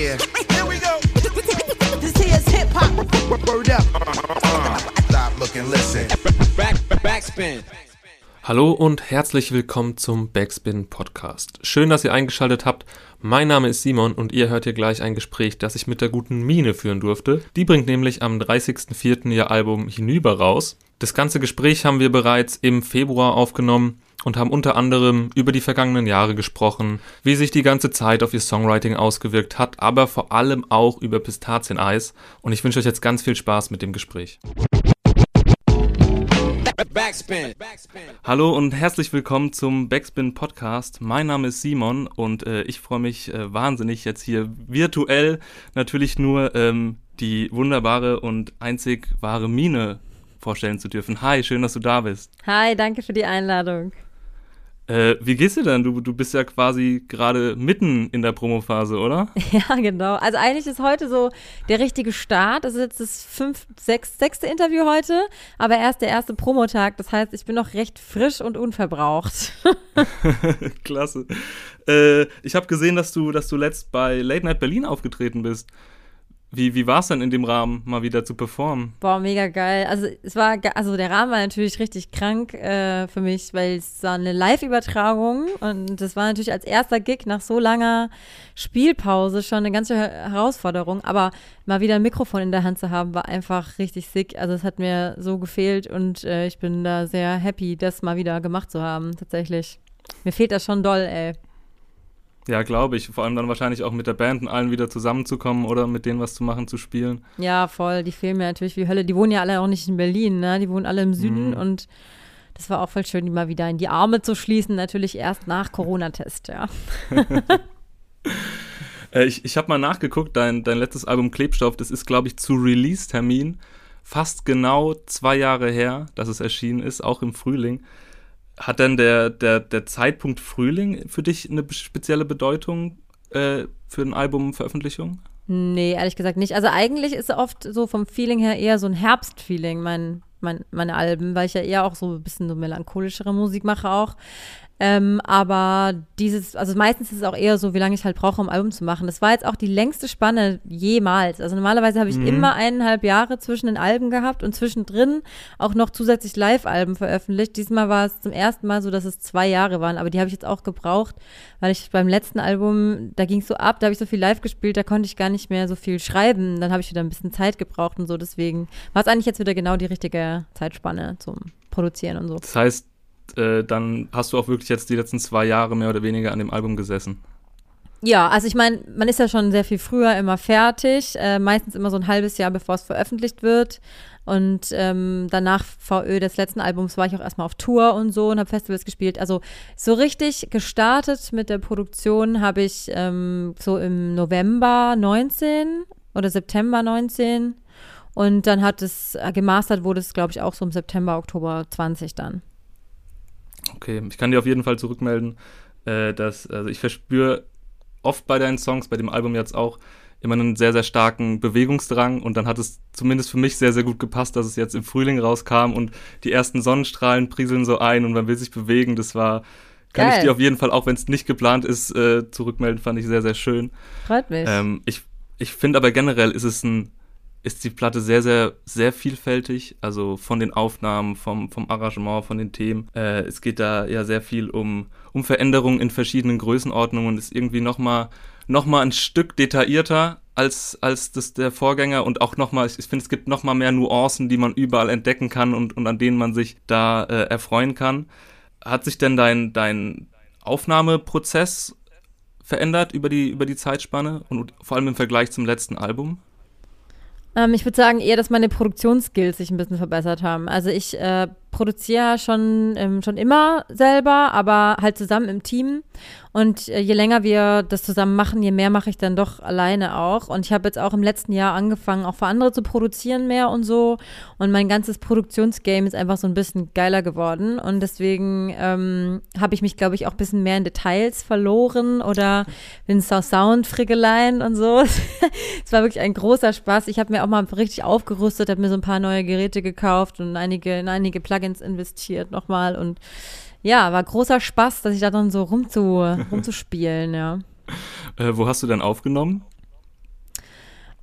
Yeah. Here we go. This here's hip hop. Word up. Stop, look and listen. Back, backspin. Hallo und herzlich willkommen zum Backspin Podcast. Schön, dass ihr eingeschaltet habt. Mein Name ist Simon und ihr hört hier gleich ein Gespräch, das ich mit der guten Mine führen durfte. Die bringt nämlich am 30.04. ihr Album Hinüber raus. Das ganze Gespräch haben wir bereits im Februar aufgenommen und haben unter anderem über die vergangenen Jahre gesprochen, wie sich die ganze Zeit auf ihr Songwriting ausgewirkt hat, aber vor allem auch über Pistazieneis. Und ich wünsche euch jetzt ganz viel Spaß mit dem Gespräch. Backspin. Hallo und herzlich willkommen zum Backspin Podcast. Mein Name ist Simon und äh, ich freue mich äh, wahnsinnig jetzt hier virtuell natürlich nur ähm, die wunderbare und einzig wahre Mine vorstellen zu dürfen. Hi, schön, dass du da bist. Hi, danke für die Einladung. Äh, wie geht's dir denn? Du, du bist ja quasi gerade mitten in der Promophase, oder? Ja, genau. Also eigentlich ist heute so der richtige Start. Das ist jetzt das fünf, sechs, sechste Interview heute, aber erst der erste Promotag. Das heißt, ich bin noch recht frisch und unverbraucht. Klasse. Äh, ich habe gesehen, dass du, dass du letzt bei Late Night Berlin aufgetreten bist. Wie, wie war es denn in dem Rahmen, mal wieder zu performen? Boah, mega geil. Also es war, also der Rahmen war natürlich richtig krank äh, für mich, weil es war eine Live-Übertragung und das war natürlich als erster Gig nach so langer Spielpause schon eine ganze Herausforderung. Aber mal wieder ein Mikrofon in der Hand zu haben, war einfach richtig sick. Also es hat mir so gefehlt und äh, ich bin da sehr happy, das mal wieder gemacht zu haben, tatsächlich. Mir fehlt das schon doll, ey. Ja, glaube ich. Vor allem dann wahrscheinlich auch mit der Band und allen wieder zusammenzukommen oder mit denen was zu machen, zu spielen. Ja, voll. Die fehlen mir natürlich wie Hölle. Die wohnen ja alle auch nicht in Berlin, ne? Die wohnen alle im Süden mhm. und das war auch voll schön, die mal wieder in die Arme zu schließen. Natürlich erst nach Corona-Test, ja. äh, ich ich habe mal nachgeguckt, dein, dein letztes Album Klebstoff, das ist, glaube ich, zu Release-Termin fast genau zwei Jahre her, dass es erschienen ist, auch im Frühling. Hat denn der, der, der Zeitpunkt Frühling für dich eine spezielle Bedeutung äh, für eine Albumveröffentlichung? Nee, ehrlich gesagt nicht. Also eigentlich ist oft so vom Feeling her eher so ein Herbstfeeling, mein, mein, meine Alben, weil ich ja eher auch so ein bisschen so melancholischere Musik mache auch. Ähm, aber dieses, also meistens ist es auch eher so, wie lange ich halt brauche, um ein Album zu machen. Das war jetzt auch die längste Spanne jemals. Also normalerweise habe ich mhm. immer eineinhalb Jahre zwischen den Alben gehabt und zwischendrin auch noch zusätzlich Live-Alben veröffentlicht. Diesmal war es zum ersten Mal so, dass es zwei Jahre waren, aber die habe ich jetzt auch gebraucht, weil ich beim letzten Album, da ging es so ab, da habe ich so viel live gespielt, da konnte ich gar nicht mehr so viel schreiben. Dann habe ich wieder ein bisschen Zeit gebraucht und so. Deswegen war es eigentlich jetzt wieder genau die richtige Zeitspanne zum Produzieren und so. Das heißt, äh, dann hast du auch wirklich jetzt die letzten zwei Jahre mehr oder weniger an dem Album gesessen. Ja, also ich meine, man ist ja schon sehr viel früher immer fertig, äh, meistens immer so ein halbes Jahr, bevor es veröffentlicht wird. Und ähm, danach VÖ des letzten Albums war ich auch erstmal auf Tour und so und habe Festivals gespielt. Also so richtig gestartet mit der Produktion habe ich ähm, so im November 19 oder September 19. Und dann hat es äh, gemastert, wurde es, glaube ich, auch so im September, Oktober 20 dann. Okay, ich kann dir auf jeden Fall zurückmelden, äh, dass also ich verspüre oft bei deinen Songs, bei dem Album jetzt auch, immer einen sehr, sehr starken Bewegungsdrang und dann hat es zumindest für mich sehr, sehr gut gepasst, dass es jetzt im Frühling rauskam und die ersten Sonnenstrahlen prieseln so ein und man will sich bewegen. Das war, kann Geil. ich dir auf jeden Fall, auch wenn es nicht geplant ist, äh, zurückmelden, fand ich sehr, sehr schön. Freut mich. Ähm, ich ich finde aber generell ist es ein ist die Platte sehr, sehr, sehr vielfältig. Also von den Aufnahmen, vom, vom Arrangement, von den Themen. Äh, es geht da ja sehr viel um, um Veränderungen in verschiedenen Größenordnungen und ist irgendwie nochmal noch mal ein Stück detaillierter als, als das der Vorgänger und auch nochmal, ich, ich finde, es gibt nochmal mehr Nuancen, die man überall entdecken kann und, und an denen man sich da äh, erfreuen kann. Hat sich denn dein, dein Aufnahmeprozess verändert über die, über die Zeitspanne und vor allem im Vergleich zum letzten Album? Ähm, ich würde sagen eher, dass meine Produktionsskills sich ein bisschen verbessert haben. Also ich äh, produziere schon, ähm, schon immer selber, aber halt zusammen im Team. Und äh, je länger wir das zusammen machen, je mehr mache ich dann doch alleine auch. Und ich habe jetzt auch im letzten Jahr angefangen, auch für andere zu produzieren mehr und so. Und mein ganzes Produktionsgame ist einfach so ein bisschen geiler geworden. Und deswegen ähm, habe ich mich, glaube ich, auch ein bisschen mehr in Details verloren oder bin so Soundfriggeleien und so. es war wirklich ein großer Spaß. Ich habe mir auch mal richtig aufgerüstet, habe mir so ein paar neue Geräte gekauft und einige, in einige Plugins investiert nochmal und ja, war großer Spaß, dass ich da dann so rumzu, rumzuspielen, ja. Äh, wo hast du denn aufgenommen?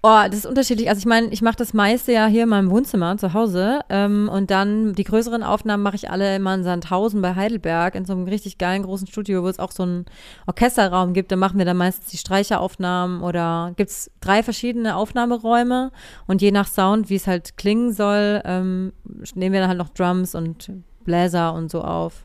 Oh, das ist unterschiedlich. Also ich meine, ich mache das meiste ja hier in meinem Wohnzimmer zu Hause ähm, und dann die größeren Aufnahmen mache ich alle immer in Sandhausen bei Heidelberg in so einem richtig geilen großen Studio, wo es auch so einen Orchesterraum gibt. Da machen wir dann meistens die Streicheraufnahmen oder gibt es drei verschiedene Aufnahmeräume und je nach Sound, wie es halt klingen soll, ähm, nehmen wir dann halt noch Drums und Bläser und so auf.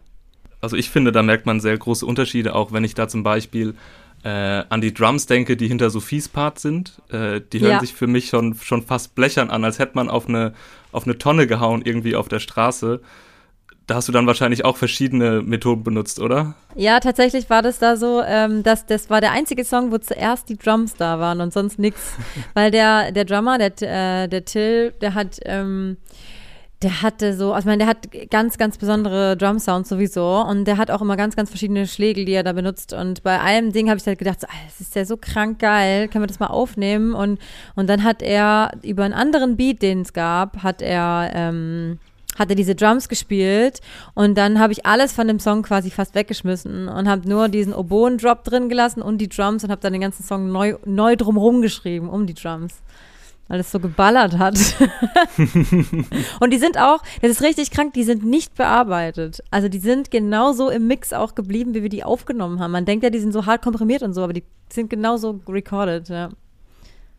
Also ich finde, da merkt man sehr große Unterschiede, auch wenn ich da zum Beispiel äh, an die Drums denke, die hinter Sophies Part sind. Äh, die hören Ja. sich für mich schon, schon fast blechern an, als hätte man auf eine, auf eine Tonne gehauen irgendwie auf der Straße. Da hast du dann wahrscheinlich auch verschiedene Methoden benutzt, oder? Ja, tatsächlich war das da so, ähm, dass das war der einzige Song, wo zuerst die Drums da waren und sonst nix. Weil der, der Drummer, der, äh, der Till, der hat, ähm, der hatte so, also ich meine, der hat ganz, ganz besondere Drum-Sounds sowieso und der hat auch immer ganz, ganz verschiedene Schläge, die er da benutzt und bei einem Ding habe ich halt gedacht, so, ah, das ist ja so krank geil, können wir das mal aufnehmen und, und dann hat er über einen anderen Beat, den es gab, hat er, ähm, hat er diese Drums gespielt und dann habe ich alles von dem Song quasi fast weggeschmissen und habe nur diesen Oboen-Drop drin gelassen und die Drums und habe dann den ganzen Song neu, neu drumherum geschrieben, um die Drums. Weil es so geballert hat. und die sind auch, das ist richtig krank, die sind nicht bearbeitet. Also die sind genauso im Mix auch geblieben, wie wir die aufgenommen haben. Man denkt ja, die sind so hart komprimiert und so, aber die sind genauso recorded, ja.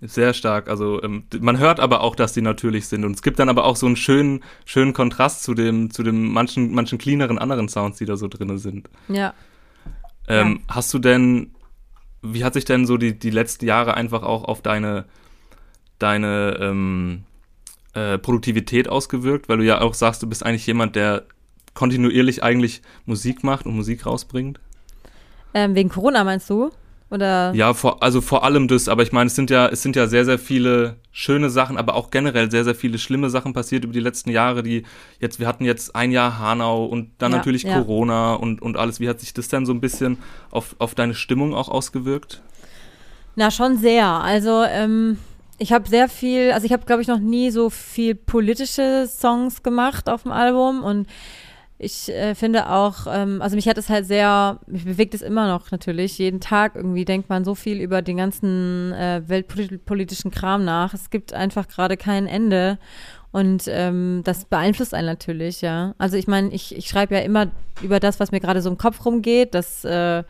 Sehr stark. Also ähm, man hört aber auch, dass die natürlich sind. Und es gibt dann aber auch so einen schönen, schönen Kontrast zu dem, zu dem manchen, manchen cleaneren anderen Sounds, die da so drin sind. Ja. Ähm, Hast du denn, wie hat sich denn so die, die letzten Jahre einfach auch auf deine, deine ähm, äh, Produktivität ausgewirkt? Weil du ja auch sagst, du bist eigentlich jemand, der kontinuierlich eigentlich Musik macht und Musik rausbringt. Ähm, wegen Corona meinst du? Oder? Ja, vor, also vor allem das, aber ich meine, es sind ja, es sind ja sehr, sehr viele schöne Sachen, aber auch generell sehr, sehr viele schlimme Sachen passiert über die letzten Jahre, die jetzt, wir hatten jetzt ein Jahr Hanau und dann Ja, natürlich ja. Corona und, und alles. Wie hat sich das denn so ein bisschen auf, auf deine Stimmung auch ausgewirkt? Na, schon sehr. Also, ähm, ich habe sehr viel, also ich habe, glaube ich, noch nie so viel politische Songs gemacht auf dem Album und ich äh, finde auch, ähm, also mich hat es halt sehr, mich bewegt es immer noch natürlich. Jeden Tag irgendwie denkt man so viel über den ganzen äh, weltpolitischen Kram nach. Es gibt einfach gerade kein Ende. Und ähm, das beeinflusst einen natürlich, ja. Also ich meine, ich, ich schreibe ja immer über das, was mir gerade so im Kopf rumgeht. Das äh,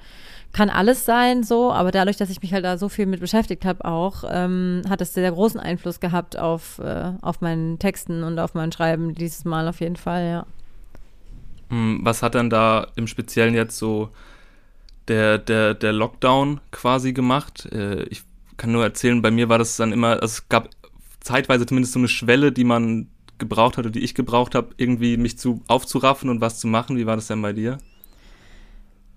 kann alles sein, so, aber dadurch, dass ich mich halt da so viel mit beschäftigt habe, auch, ähm, hat es sehr großen Einfluss gehabt auf, äh, auf meinen Texten und auf mein Schreiben dieses Mal auf jeden Fall, ja. Hm, Was hat denn da im Speziellen jetzt so der, der, der Lockdown quasi gemacht? Äh, Ich kann nur erzählen, bei mir war das dann immer, also es gab zeitweise zumindest so eine Schwelle, die man gebraucht hatte, die ich gebraucht habe, irgendwie mich zu aufzuraffen und was zu machen. Wie war das denn bei dir?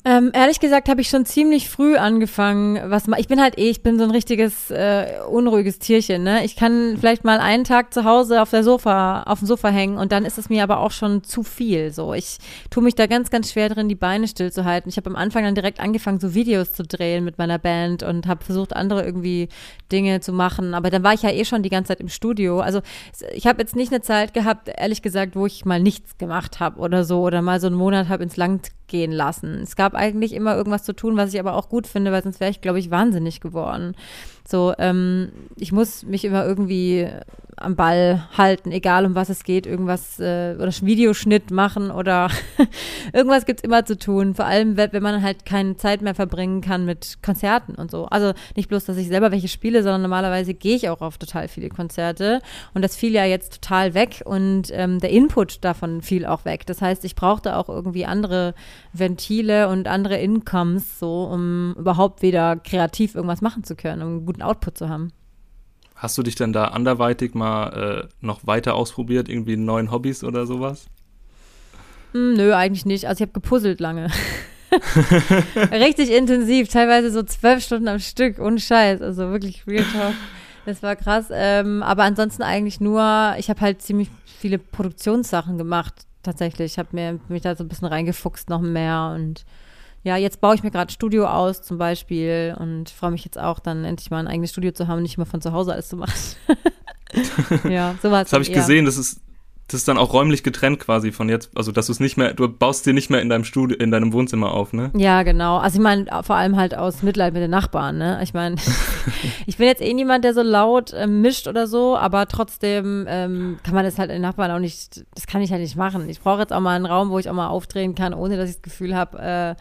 Ähm, ehrlich gesagt habe ich schon ziemlich früh angefangen, was ma- ich bin halt eh, ich bin so ein richtiges äh, unruhiges Tierchen, ne? Ich kann vielleicht mal einen Tag zu Hause auf der Sofa, auf dem Sofa hängen und dann ist es mir aber auch schon zu viel. So, ich tue mich da ganz, ganz schwer drin, die Beine stillzuhalten. Ich habe am Anfang dann direkt angefangen, so Videos zu drehen mit meiner Band und habe versucht, andere irgendwie Dinge zu machen. Aber dann war ich ja eh schon die ganze Zeit im Studio. Also ich habe jetzt nicht eine Zeit gehabt, ehrlich gesagt, wo ich mal nichts gemacht habe oder so oder mal so einen Monat habe ins Land gehen lassen. Es gab eigentlich immer irgendwas zu tun, was ich aber auch gut finde, weil sonst wäre ich, glaube ich, wahnsinnig geworden. So, ähm, ich muss mich immer irgendwie am Ball halten, egal um was es geht, irgendwas äh, oder Videoschnitt machen oder irgendwas gibt's immer zu tun. Vor allem, wenn wenn man halt keine Zeit mehr verbringen kann mit Konzerten und so. Also nicht bloß, dass ich selber welche spiele, sondern normalerweise gehe ich auch auf total viele Konzerte und das fiel ja jetzt total weg und ähm, der Input davon fiel auch weg. Das heißt, ich brauchte auch irgendwie andere Ventile und andere Incomes, so um überhaupt wieder kreativ irgendwas machen zu können, um einen guten Output zu haben. Hast du dich denn da anderweitig mal äh, noch weiter ausprobiert, irgendwie neuen Hobbys oder sowas? Hm, nö, eigentlich nicht. Also ich habe gepuzzelt lange. Richtig intensiv, teilweise so zwölf Stunden am Stück, ohne Scheiß. Also wirklich real talk. Das war krass. Ähm, aber ansonsten eigentlich nur, ich habe halt ziemlich viele Produktionssachen gemacht, tatsächlich. Ich habe mich da so ein bisschen reingefuchst noch mehr und ja, jetzt baue ich mir gerade Studio aus zum Beispiel und freue mich jetzt auch dann endlich mal ein eigenes Studio zu haben, nicht immer von zu Hause alles zu machen. ja, sowas. Das habe ich gesehen, das ist, das ist dann auch räumlich getrennt quasi von jetzt, also dass du es nicht mehr, du baust dir nicht mehr in deinem Studio, in deinem Wohnzimmer auf, ne? Ja, genau. Also ich meine, vor allem halt aus Mitleid mit den Nachbarn, ne? Ich meine, ich bin jetzt eh niemand, der so laut äh, mischt oder so, aber trotzdem ähm, kann man das halt den Nachbarn auch nicht, das kann ich halt nicht machen. Ich brauche jetzt auch mal einen Raum, wo ich auch mal aufdrehen kann, ohne dass ich das Gefühl habe, äh,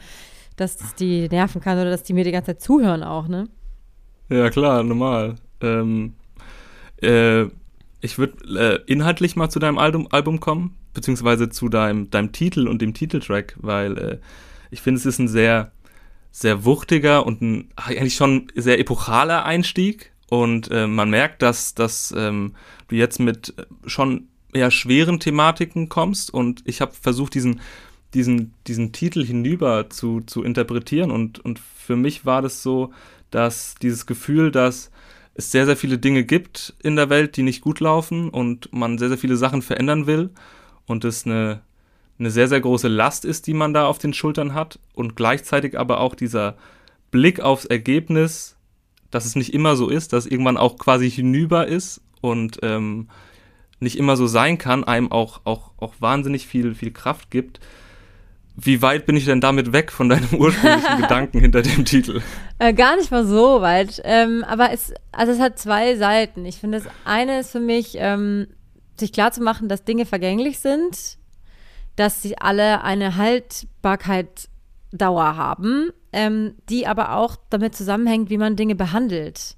dass das die nerven kann oder dass die mir die ganze Zeit zuhören auch, ne? Ja, klar, normal. Ähm, äh, ich würde äh, inhaltlich mal zu deinem Album, Album kommen, beziehungsweise zu deinem, deinem Titel und dem Titeltrack, weil äh, ich finde, es ist ein sehr, sehr wuchtiger und ein eigentlich schon sehr epochaler Einstieg. Und äh, man merkt, dass, dass ähm, du jetzt mit schon eher schweren Thematiken kommst. Und ich habe versucht, diesen, diesen, diesen Titel hinüber zu, zu interpretieren. Und, und für mich war das so, dass dieses Gefühl, dass es sehr, sehr viele Dinge gibt in der Welt, die nicht gut laufen und man sehr, sehr viele Sachen verändern will und es eine, eine sehr, sehr große Last ist, die man da auf den Schultern hat und gleichzeitig aber auch dieser Blick aufs Ergebnis, dass es nicht immer so ist, dass irgendwann auch quasi hinüber ist und ähm, nicht immer so sein kann, einem auch, auch, auch wahnsinnig viel, viel Kraft gibt wie weit bin ich denn damit weg von deinem ursprünglichen Gedanken hinter dem Titel? Äh, gar nicht mal so weit. Ähm, aber es, also es hat zwei Seiten. Ich finde, das eine ist für mich, ähm, sich klarzumachen, dass Dinge vergänglich sind, dass sie alle eine Haltbarkeit Dauer haben, ähm, die aber auch damit zusammenhängt, wie man Dinge behandelt.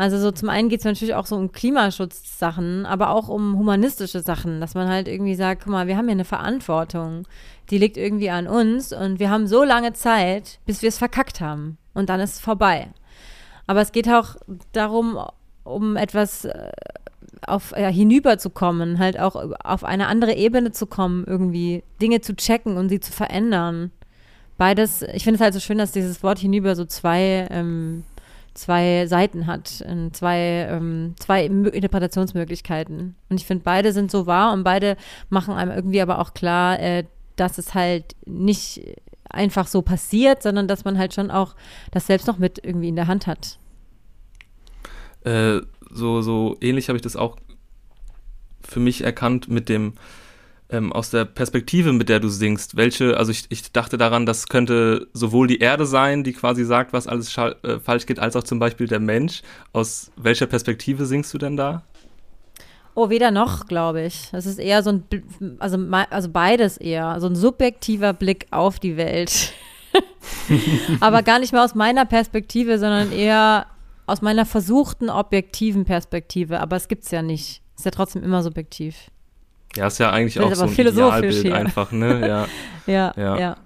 Also so zum einen geht es natürlich auch so um Klimaschutzsachen, aber auch um humanistische Sachen, dass man halt irgendwie sagt, guck mal, wir haben hier eine Verantwortung, die liegt irgendwie an uns und wir haben so lange Zeit, bis wir es verkackt haben und dann ist es vorbei. Aber es geht auch darum, um etwas äh, auf ja, hinüberzukommen, halt auch auf eine andere Ebene zu kommen, irgendwie Dinge zu checken und sie zu verändern. Beides, ich finde es halt so schön, dass dieses Wort hinüber so zwei ähm, zwei Seiten hat, zwei, ähm, zwei Interpretationsmöglichkeiten. Und ich finde, beide sind so wahr und beide machen einem irgendwie aber auch klar, äh, dass es halt nicht einfach so passiert, sondern dass man halt schon auch das selbst noch mit irgendwie in der Hand hat. Äh, so, so ähnlich habe ich das auch für mich erkannt mit dem ähm, aus der Perspektive, mit der du singst, welche, also ich, ich dachte daran, das könnte sowohl die Erde sein, die quasi sagt, was alles äh, falsch geht, als auch zum Beispiel der Mensch. Aus welcher Perspektive singst du denn da? Oh, weder noch, glaube ich. Das ist eher so ein, also, also beides eher, so ein subjektiver Blick auf die Welt. Aber gar nicht mehr aus meiner Perspektive, sondern eher aus meiner versuchten objektiven Perspektive. Aber es gibt es ja nicht. Ist ja trotzdem immer subjektiv. Ja, ist ja eigentlich auch so ein Idealbild hier. einfach, ne? Ja, ja. ja. ja.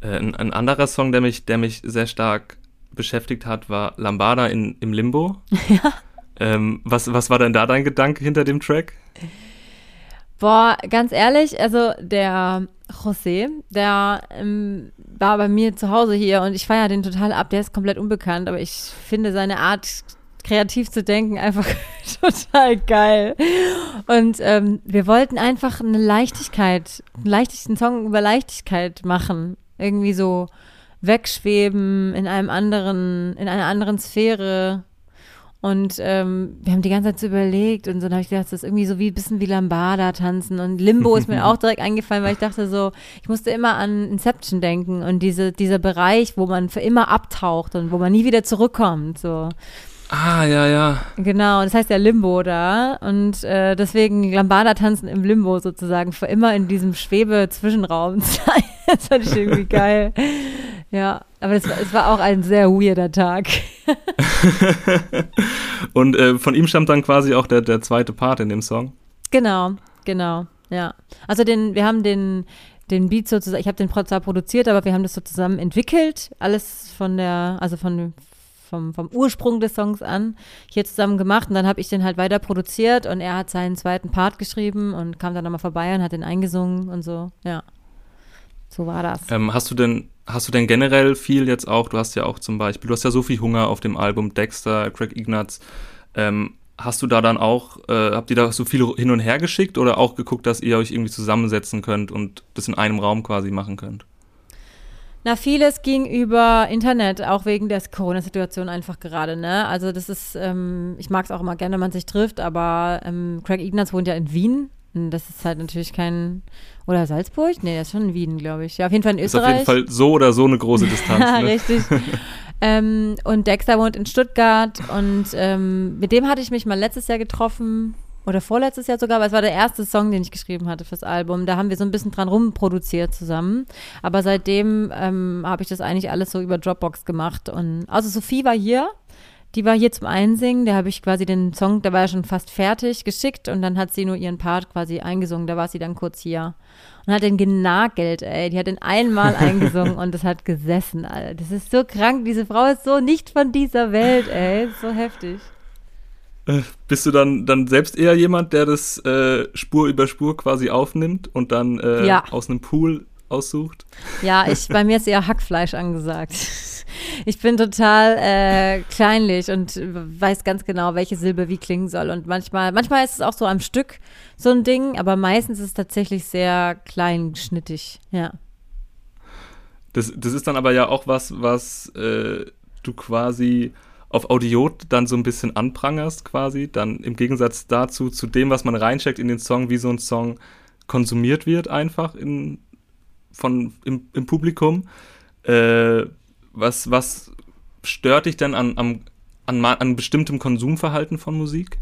Äh, ein, ein, anderer Song, der mich, der mich sehr stark beschäftigt hat, war Lambada in, im Limbo. Ja. Ähm, was, was war denn da dein Gedanke hinter dem Track? Boah, ganz ehrlich, also der José, der ähm, war bei mir zu Hause hier und ich feiere den total ab. Der ist komplett unbekannt, aber ich finde seine Art kreativ zu denken, einfach total geil. Und ähm, wir wollten einfach eine Leichtigkeit, einen leichten Song über Leichtigkeit machen. Irgendwie so wegschweben in einem anderen, in einer anderen Sphäre. Und ähm, wir haben die ganze Zeit so überlegt und so, dann habe ich gedacht, das ist irgendwie so wie ein bisschen wie Lambada tanzen. Und Limbo ist mir auch direkt eingefallen, weil ich dachte so, ich musste immer an Inception denken und diese, dieser Bereich, wo man für immer abtaucht und wo man nie wieder zurückkommt. So. Ah, ja, ja. Genau, das heißt ja Limbo da. Und äh, deswegen Lambada tanzen im Limbo sozusagen, für immer in diesem Schwebe-Zwischenraum das fand ich irgendwie geil. Ja, aber es war, es war auch ein sehr weirder Tag. Und äh, von ihm stammt dann quasi auch der, der zweite Part in dem Song. Genau, genau, ja. Also den, wir haben den, den Beat sozusagen, ich habe den zwar produziert, aber wir haben das so zusammen entwickelt, alles von der, also von, vom, vom Ursprung des Songs an hier zusammen gemacht und dann habe ich den halt weiter produziert und er hat seinen zweiten Part geschrieben und kam dann nochmal vorbei und hat den eingesungen und so, ja. So war das. Ähm, hast du denn, hast du denn generell viel jetzt auch, du hast ja auch zum Beispiel, du hast ja so viel Hunger auf dem Album Dexter, Craig Ignatz, ähm, hast du da dann auch, äh, habt ihr da so viel hin und her geschickt oder auch geguckt, dass ihr euch irgendwie zusammensetzen könnt und das in einem Raum quasi machen könnt? Na, vieles ging über Internet, auch wegen der Corona-Situation einfach gerade, ne? Also das ist, ähm, ich mag es auch immer gerne, wenn man sich trifft, aber ähm, Craig Ignatz wohnt ja in Wien Und das ist halt natürlich kein. Oder Salzburg? Nee, das ist schon in Wien, glaube ich. Ja, auf jeden Fall in Ist auf Österreich. jeden Fall so oder so eine große Distanz. Ja, ne? richtig. ähm, und Dexter wohnt in Stuttgart und ähm, mit dem hatte ich mich mal letztes Jahr getroffen oder vorletztes Jahr sogar, weil es war der erste Song, den ich geschrieben hatte fürs Album. Da haben wir so ein bisschen dran rumproduziert zusammen. Aber seitdem ähm, habe ich das eigentlich alles so über Dropbox gemacht. Und also Sophie war hier. Die war hier zum Einsingen, da habe ich quasi den Song, der war ja schon fast fertig, geschickt und dann hat sie nur ihren Part quasi eingesungen, da war sie dann kurz hier. Und hat den genagelt, ey. Die hat den einmal eingesungen und das hat gesessen, Alter. Das ist so krank. Diese Frau ist so nicht von dieser Welt, ey. So heftig. Äh, Bist du dann, dann selbst eher jemand, der das äh, Spur über Spur quasi aufnimmt und dann äh, Ja. aus einem Pool aussucht? Ja, ich, bei mir ist eher Hackfleisch angesagt. Ich bin total äh, kleinlich und weiß ganz genau, welche Silbe wie klingen soll. Und manchmal, manchmal ist es auch so am Stück so ein Ding, aber meistens ist es tatsächlich sehr kleinschnittig, ja. Das, das ist dann aber ja auch was, was äh, du quasi auf Audiot dann so ein bisschen anprangerst, quasi. Dann im Gegensatz dazu, zu dem, was man reincheckt in den Song, wie so ein Song konsumiert wird, einfach in, von, im, im Publikum. Äh, was, was stört dich denn an, an, ma- an bestimmtem Konsumverhalten von Musik?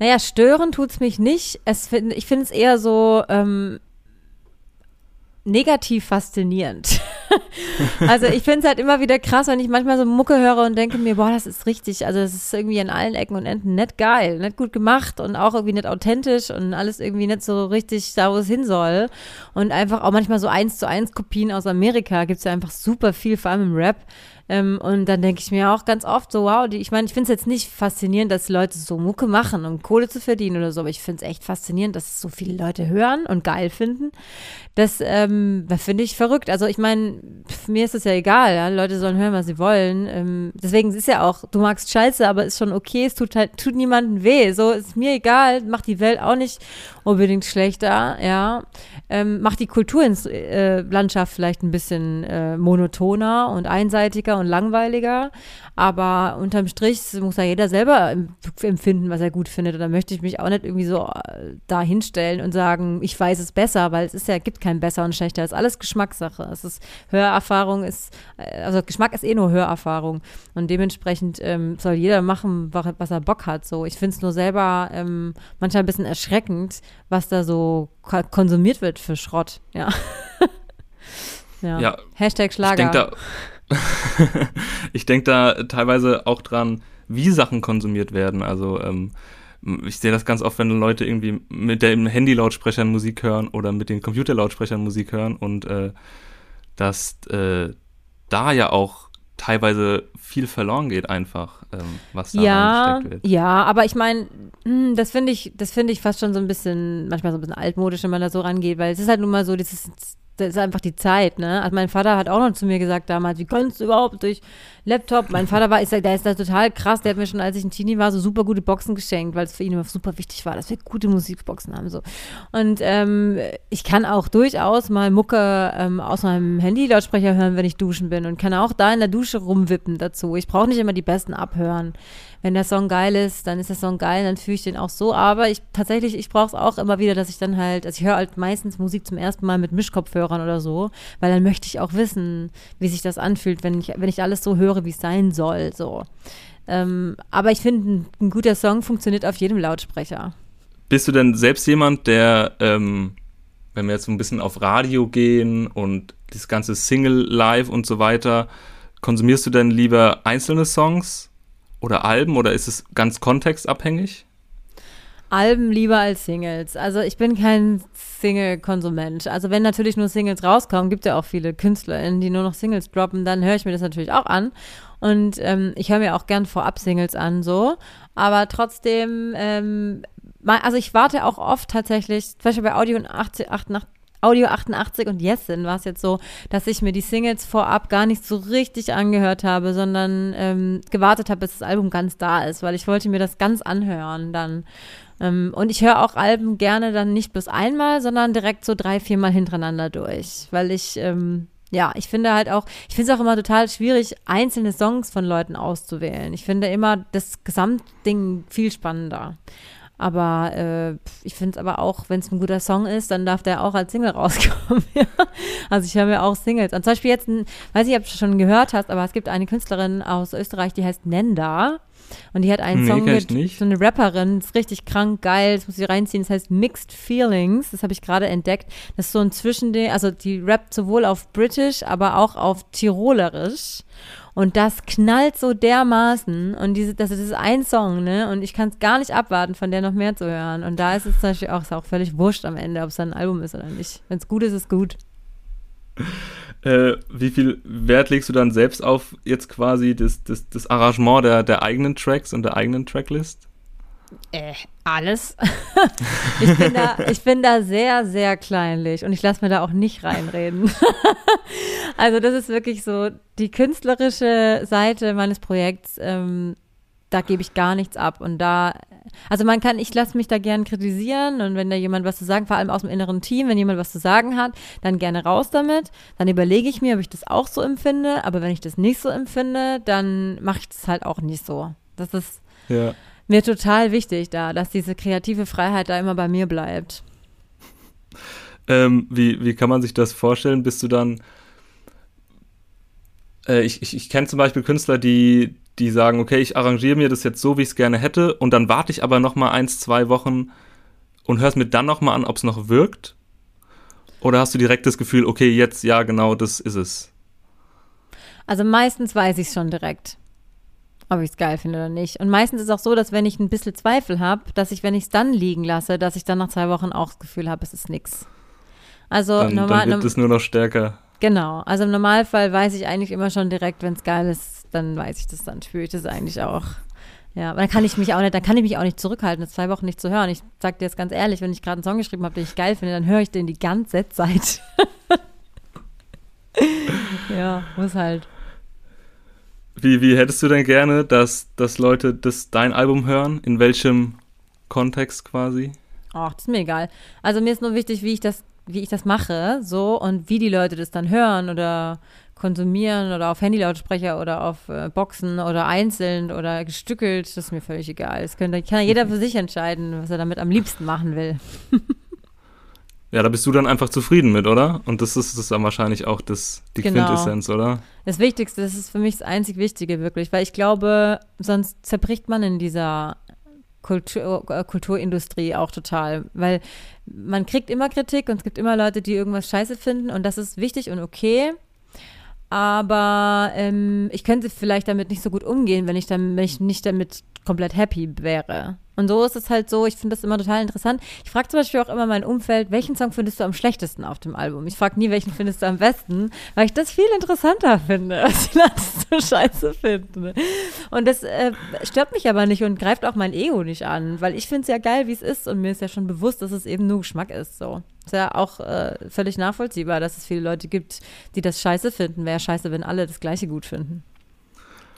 Naja, stören tut's mich nicht. Es find, ich finde es eher so ähm, negativ faszinierend. also ich finde es halt immer wieder krass, wenn ich manchmal so Mucke höre und denke mir, boah, das ist richtig. Also es ist irgendwie an allen Ecken und Enden nett geil, nett gut gemacht und auch irgendwie nicht authentisch und alles irgendwie nicht so richtig da, wo es hin soll. Und einfach auch manchmal so eins zu eins Kopien aus Amerika gibt's ja einfach super viel, vor allem im Rap. Ähm, und dann denke ich mir auch ganz oft so, wow, die, ich meine, ich finde es jetzt nicht faszinierend, dass Leute so Mucke machen, um Kohle zu verdienen oder so, aber ich finde es echt faszinierend, dass es so viele Leute hören und geil finden. Das, ähm, finde ich verrückt. Also ich meine, mir ist es ja egal, ja? Leute sollen hören, was sie wollen. Ähm, deswegen ist ja auch, du magst Scheiße, aber ist schon okay, es tut halt, tut niemandem weh. So ist mir egal, macht die Welt auch nicht unbedingt schlechter, ja. Ähm, macht die Kulturlandschaft äh, vielleicht ein bisschen äh, monotoner und einseitiger und langweiliger. Aber unterm Strich muss ja jeder selber em- empfinden, was er gut findet. Und da möchte ich mich auch nicht irgendwie so äh, da hinstellen und sagen, ich weiß es besser, weil es ist ja, gibt kein besser und schlechter. Es ist alles Geschmackssache. Es ist Hörerfahrung ist, äh, also Geschmack ist eh nur Hörerfahrung. Und dementsprechend ähm, soll jeder machen, wa- was er Bock hat. So, ich finde es nur selber ähm, manchmal ein bisschen erschreckend, was da so ko- konsumiert wird für Schrott. Ja. ja. Ja, Hashtag Ich Schlager. denke da, ich denk da teilweise auch dran, wie Sachen konsumiert werden. Also ähm, ich sehe das ganz oft, wenn Leute irgendwie mit den Handy-Lautsprechern Musik hören oder mit den Computer-Lautsprechern Musik hören und äh, dass äh, da ja auch teilweise viel verloren geht einfach, ähm, was da ja, wird. ja, aber ich meine, das finde ich, das finde ich fast schon so ein bisschen, manchmal so ein bisschen altmodisch, wenn man da so rangeht, weil es ist halt nun mal so, ist, das ist einfach die Zeit, ne? Also mein Vater hat auch noch zu mir gesagt damals, wie kannst du überhaupt durch Laptop? Mein Vater war, ist, der ist da total krass, der hat mir schon, als ich ein Teenie war, so super gute Boxen geschenkt, weil es für ihn immer super wichtig war, dass wir gute Musikboxen haben, so. Und ähm, ich kann auch durchaus mal Mucke ähm, aus meinem Handy-Lautsprecher hören, wenn ich duschen bin und kann auch da in der Dusche rumwippen dazu. Ich brauche nicht immer die besten abhören. Wenn der Song geil ist, dann ist der Song geil, dann fühle ich den auch so. Aber ich tatsächlich, ich brauche es auch immer wieder, dass ich dann halt, also ich höre halt meistens Musik zum ersten Mal mit Mischkopfhörern oder so, weil dann möchte ich auch wissen, wie sich das anfühlt, wenn ich, wenn ich alles so höre, wie es sein soll. So. Ähm, aber ich finde, ein, ein guter Song funktioniert auf jedem Lautsprecher. Bist du denn selbst jemand, der, ähm, wenn wir jetzt so ein bisschen auf Radio gehen und das ganze Single live und so weiter, konsumierst du denn lieber einzelne Songs oder Alben oder ist es ganz kontextabhängig? Alben lieber als Singles. Also ich bin kein Single-Konsument. Also wenn natürlich nur Singles rauskommen, gibt ja auch viele KünstlerInnen, die nur noch Singles droppen, dann höre ich mir das natürlich auch an. Und ähm, ich höre mir auch gern vorab Singles an, so. Aber trotzdem, ähm, also ich warte auch oft tatsächlich, zum Beispiel bei Audio 88, 88 Audio 88 und Yesin war es jetzt so, dass ich mir die Singles vorab gar nicht so richtig angehört habe, sondern ähm, gewartet habe, bis das Album ganz da ist, weil ich wollte mir das ganz anhören dann. Ähm, und ich höre auch Alben gerne dann nicht bloß einmal, sondern direkt so drei, viermal hintereinander durch, weil ich ähm, ja, ich finde halt auch, ich finde es auch immer total schwierig, einzelne Songs von Leuten auszuwählen. Ich finde immer das Gesamtding viel spannender. Aber äh, ich finde es aber auch, wenn es ein guter Song ist, dann darf der auch als Single rauskommen. ja. Also ich höre mir auch Singles an. Zum Beispiel jetzt, ein, weiß nicht, ob du schon gehört hast, aber es gibt eine Künstlerin aus Österreich, die heißt Nenda. Und die hat einen Nee, Song mit nicht. so eine Rapperin, ist richtig krank geil, das muss ich reinziehen, das heißt Mixed Feelings, das habe ich gerade entdeckt. Das ist so ein Zwischending, also die rappt sowohl auf British, aber auch auf Tirolerisch. Und das knallt so dermaßen. Und diese, das ist ein Song, ne? Und ich kann es gar nicht abwarten, von der noch mehr zu hören. Und da ist es zum Beispiel auch, ist auch völlig wurscht am Ende, ob es ein Album ist oder nicht. Wenn es gut ist, ist gut. Äh, wie viel Wert legst du dann selbst auf jetzt quasi das, das, das Arrangement der, der eigenen Tracks und der eigenen Tracklist? Äh, alles. ich, bin da, ich bin da sehr, sehr kleinlich und ich lasse mir da auch nicht reinreden. also das ist wirklich so die künstlerische Seite meines Projekts. Ähm, da gebe ich gar nichts ab und da, also man kann, ich lasse mich da gern kritisieren und wenn da jemand was zu sagen, vor allem aus dem inneren Team, wenn jemand was zu sagen hat, dann gerne raus damit. Dann überlege ich mir, ob ich das auch so empfinde, aber wenn ich das nicht so empfinde, dann mache ich das halt auch nicht so. Das ist Ja. Mir total wichtig da, dass diese kreative Freiheit da immer bei mir bleibt. Ähm, wie, wie kann man sich das vorstellen? Bist du dann. Äh, ich ich, ich kenne zum Beispiel Künstler, die, die sagen, okay, ich arrangiere mir das jetzt so, wie ich es gerne hätte, und dann warte ich aber noch mal eins, zwei Wochen und hörst mir dann noch mal an, ob es noch wirkt. Oder hast du direkt das Gefühl, okay, jetzt, ja, genau, das ist es? Also meistens weiß ich es schon direkt, ob ich es geil finde oder nicht. Und meistens ist es auch so, dass wenn ich ein bisschen Zweifel habe, dass ich, wenn ich es dann liegen lasse, dass ich dann nach zwei Wochen auch das Gefühl habe, es ist nix. Also Dann, normal, dann wird es nur noch stärker. genau. Also im Normalfall weiß ich eigentlich immer schon direkt, wenn es geil ist, dann weiß ich das, dann spüre ich das eigentlich auch. Ja, aber dann kann ich mich auch nicht, dann kann ich mich auch nicht zurückhalten, das zwei Wochen nicht zu hören. Ich sag dir jetzt ganz ehrlich, wenn ich gerade einen Song geschrieben habe, den ich geil finde, dann höre ich den die ganze Zeit. ja, muss halt. Wie, wie hättest du denn gerne, dass, dass Leute das dein Album hören? In welchem Kontext quasi? Ach, das ist mir egal. Also mir ist nur wichtig, wie ich das, wie ich das mache, so und wie die Leute das dann hören oder konsumieren oder auf Handylautsprecher oder auf äh, Boxen oder einzeln oder gestückelt. Das ist mir völlig egal. Das könnte, kann jeder für sich entscheiden, was er damit am liebsten machen will. Ja, da bist du dann einfach zufrieden mit, oder? Und das ist, das dann wahrscheinlich auch das, die Genau. Quintessenz, oder? Das Wichtigste, das ist für mich das einzig Wichtige wirklich, weil ich glaube, sonst zerbricht man in dieser Kultur, äh, Kulturindustrie auch total, weil man kriegt immer Kritik und es gibt immer Leute, die irgendwas scheiße finden und das ist wichtig und okay. Aber ähm, ich könnte vielleicht damit nicht so gut umgehen, wenn ich, dann, wenn ich nicht damit komplett happy wäre. Und so ist es halt so, ich finde das immer total interessant. Ich frage zum Beispiel auch immer mein Umfeld, welchen Song findest du am schlechtesten auf dem Album? Ich frage nie, welchen findest du am besten, weil ich das viel interessanter finde, was die so scheiße finden. Und das äh, stört mich aber nicht und greift auch mein Ego nicht an, weil ich finde es ja geil, wie es ist und mir ist ja schon bewusst, dass es eben nur Geschmack ist. So. Ist ja auch äh, völlig nachvollziehbar, dass es viele Leute gibt, die das scheiße finden. Wäre scheiße, wenn alle das Gleiche gut finden.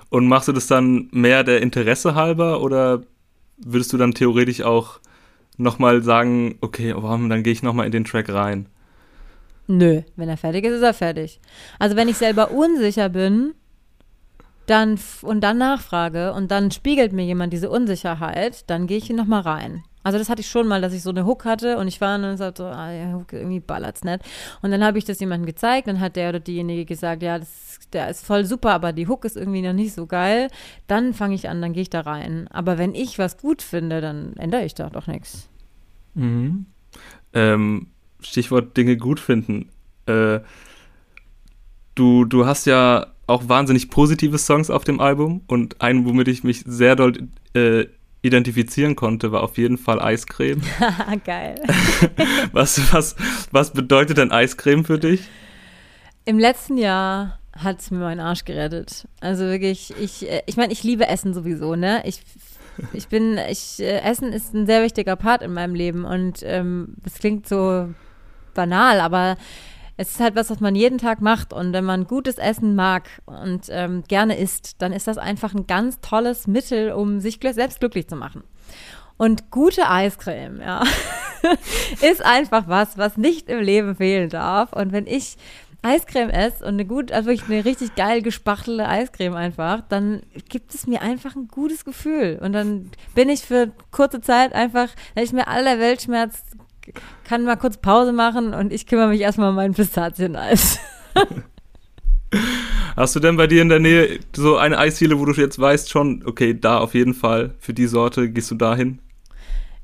Und machst du das dann mehr der Interesse halber oder würdest du dann theoretisch auch nochmal sagen, okay, warum, dann gehe ich nochmal in den Track rein? Nö, wenn er fertig ist, ist er fertig. Also wenn ich selber unsicher bin, dann und dann nachfrage und dann spiegelt mir jemand diese Unsicherheit, dann gehe ich nochmal rein. Also das hatte ich schon mal, dass ich so eine Hook hatte und ich war und sagte so, ah, ja, Hook, irgendwie ballert's nicht. Und dann habe ich das jemandem gezeigt, dann hat der oder diejenige gesagt, ja, das, der ist voll super, aber die Hook ist irgendwie noch nicht so geil. Dann fange ich an, dann gehe ich da rein. Aber wenn ich was gut finde, dann ändere ich da doch nichts. Mhm. Ähm, Stichwort Dinge gut finden. Äh, du, du hast ja auch wahnsinnig positive Songs auf dem Album und einen, womit ich mich sehr doll äh, identifizieren konnte, war auf jeden Fall Eiscreme. geil. Was, was, was bedeutet denn Eiscreme für dich? Im letzten Jahr hat es mir meinen Arsch gerettet. Also wirklich, ich, äh, ich meine, ich liebe Essen sowieso, ne? Ich, ich bin, ich, äh, Essen ist ein sehr wichtiger Part in meinem Leben und ähm, das klingt so banal, aber es ist halt was, was man jeden Tag macht und wenn man gutes Essen mag und ähm, gerne isst, dann ist das einfach ein ganz tolles Mittel, um sich selbst glücklich zu machen. Und gute Eiscreme, ja, ist einfach was, was nicht im Leben fehlen darf. Und wenn ich Eiscreme esse und eine gut, also wirklich eine richtig geil gespachtelte Eiscreme einfach, dann gibt es mir einfach ein gutes Gefühl. Und dann bin ich für kurze Zeit einfach, wenn ich mir aller Weltschmerz, kann mal kurz Pause machen und ich kümmere mich erstmal um mein Pistazieneis. Hast du denn bei dir in der Nähe so eine Eisdiele, wo du jetzt weißt schon, okay, da auf jeden Fall für die Sorte gehst du dahin?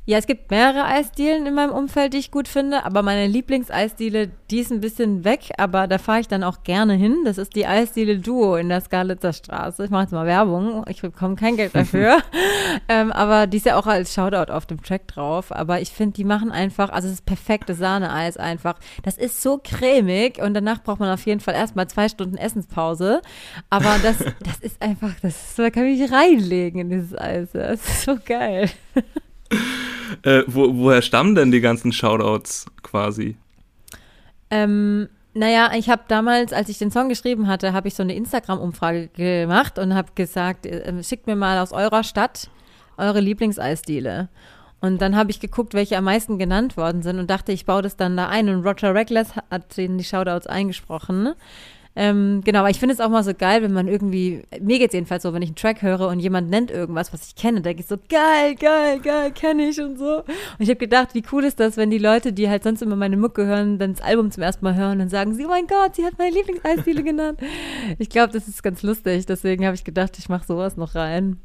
Ja, es gibt mehrere Eisdielen in meinem Umfeld, die ich gut finde, aber meine Lieblingseisdiele, die ist ein bisschen weg, aber da fahre ich dann auch gerne hin. Das ist die Eisdiele Duo in der Skalitzer Straße. Ich mache jetzt mal Werbung, ich bekomme kein Geld dafür, ähm, aber die ist ja auch als Shoutout auf dem Track drauf. Aber ich finde, die machen einfach, also es ist perfektes Sahneeis einfach. Das ist so cremig und danach braucht man auf jeden Fall erstmal zwei Stunden Essenspause. Aber das, das ist einfach, das da kann ich mich reinlegen in dieses Eis. Das ist so geil. Äh, wo, woher stammen denn die ganzen Shoutouts quasi? Ähm, naja, ich habe damals, als ich den Song geschrieben hatte, habe ich so eine Instagram-Umfrage gemacht und habe gesagt, äh, schickt mir mal aus eurer Stadt eure Lieblingseisdiele. Und dann habe ich geguckt, welche am meisten genannt worden sind und dachte, ich baue das dann da ein. Und Roger Reckless hat in die Shoutouts eingesprochen. Ähm, genau, aber ich finde es auch mal so geil, wenn man irgendwie, mir geht es jedenfalls so, wenn ich einen Track höre und jemand nennt irgendwas, was ich kenne, denke ich so, geil, geil, geil, kenne ich und so. Und ich habe gedacht, wie cool ist das, wenn die Leute, die halt sonst immer meine Mucke hören, dann das Album zum ersten Mal hören und sagen sie, oh mein Gott, sie hat meine Lieblingseisdiele genannt. Ich glaube, das ist ganz lustig, deswegen habe ich gedacht, ich mache sowas noch rein.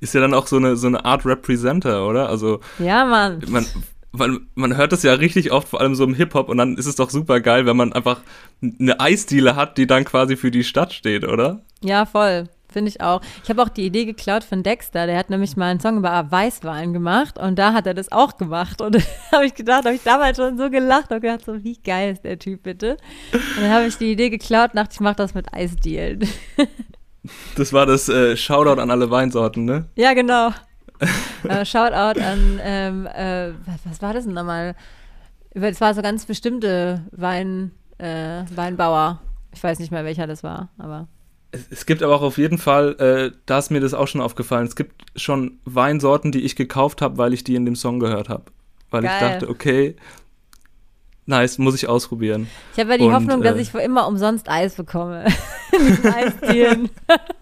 Ist ja dann auch so eine, so eine Art Representer, oder? Also, ja, Mann. Man, man, man hört das ja richtig oft, vor allem so im Hip-Hop, und dann ist es doch super geil, wenn man einfach eine Eisdiele hat, die dann quasi für die Stadt steht, oder? Ja, voll. Finde ich auch. Ich habe auch die Idee geklaut von Dexter. Der hat nämlich mal einen Song über Weißwein gemacht und da hat er das auch gemacht. Und da habe ich gedacht, habe ich damals schon so gelacht und gedacht, so wie geil ist der Typ bitte. Und dann habe ich die Idee geklaut, dachte ich, mache das mit Eisdielen. Das war das äh, Shoutout an alle Weinsorten, ne? Ja, genau äh, Shoutout an, ähm, äh, was war das denn nochmal? Es war so ganz bestimmte Wein, äh, Weinbauer. Ich weiß nicht mehr, welcher das war, aber. Es, es gibt aber auch auf jeden Fall, äh, da ist mir das auch schon aufgefallen, es gibt schon Weinsorten, die ich gekauft habe, weil ich die in dem Song gehört habe. Weil Geil. ich dachte, okay, nice, muss ich ausprobieren. Ich habe ja die Und, Hoffnung, dass äh, ich für immer umsonst Eis bekomme. in Eisdielen.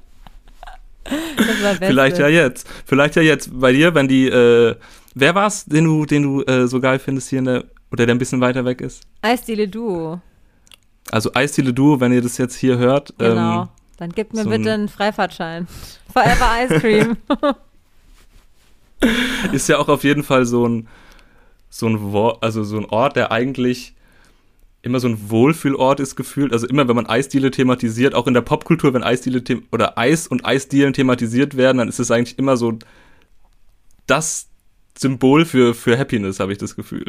Vielleicht ja jetzt. Vielleicht ja jetzt bei dir, wenn die, äh, wer war's, den du, den du äh, so geil findest hier in der, oder der ein bisschen weiter weg ist? Eisdiele Duo. Also Eisdiele Duo, wenn ihr das jetzt hier hört. Genau. Ähm, Dann gib mir so bitte einen Freifahrtschein. Forever Ice Cream. ist ja auch auf jeden Fall so ein, so ein also so ein Ort, der eigentlich immer so ein Wohlfühlort ist gefühlt. Also immer, wenn man Eisdiele thematisiert, auch in der Popkultur, wenn Eisdiele oder Eis und Eisdielen thematisiert werden, dann ist es eigentlich immer so das Symbol für, für Happiness, habe ich das Gefühl.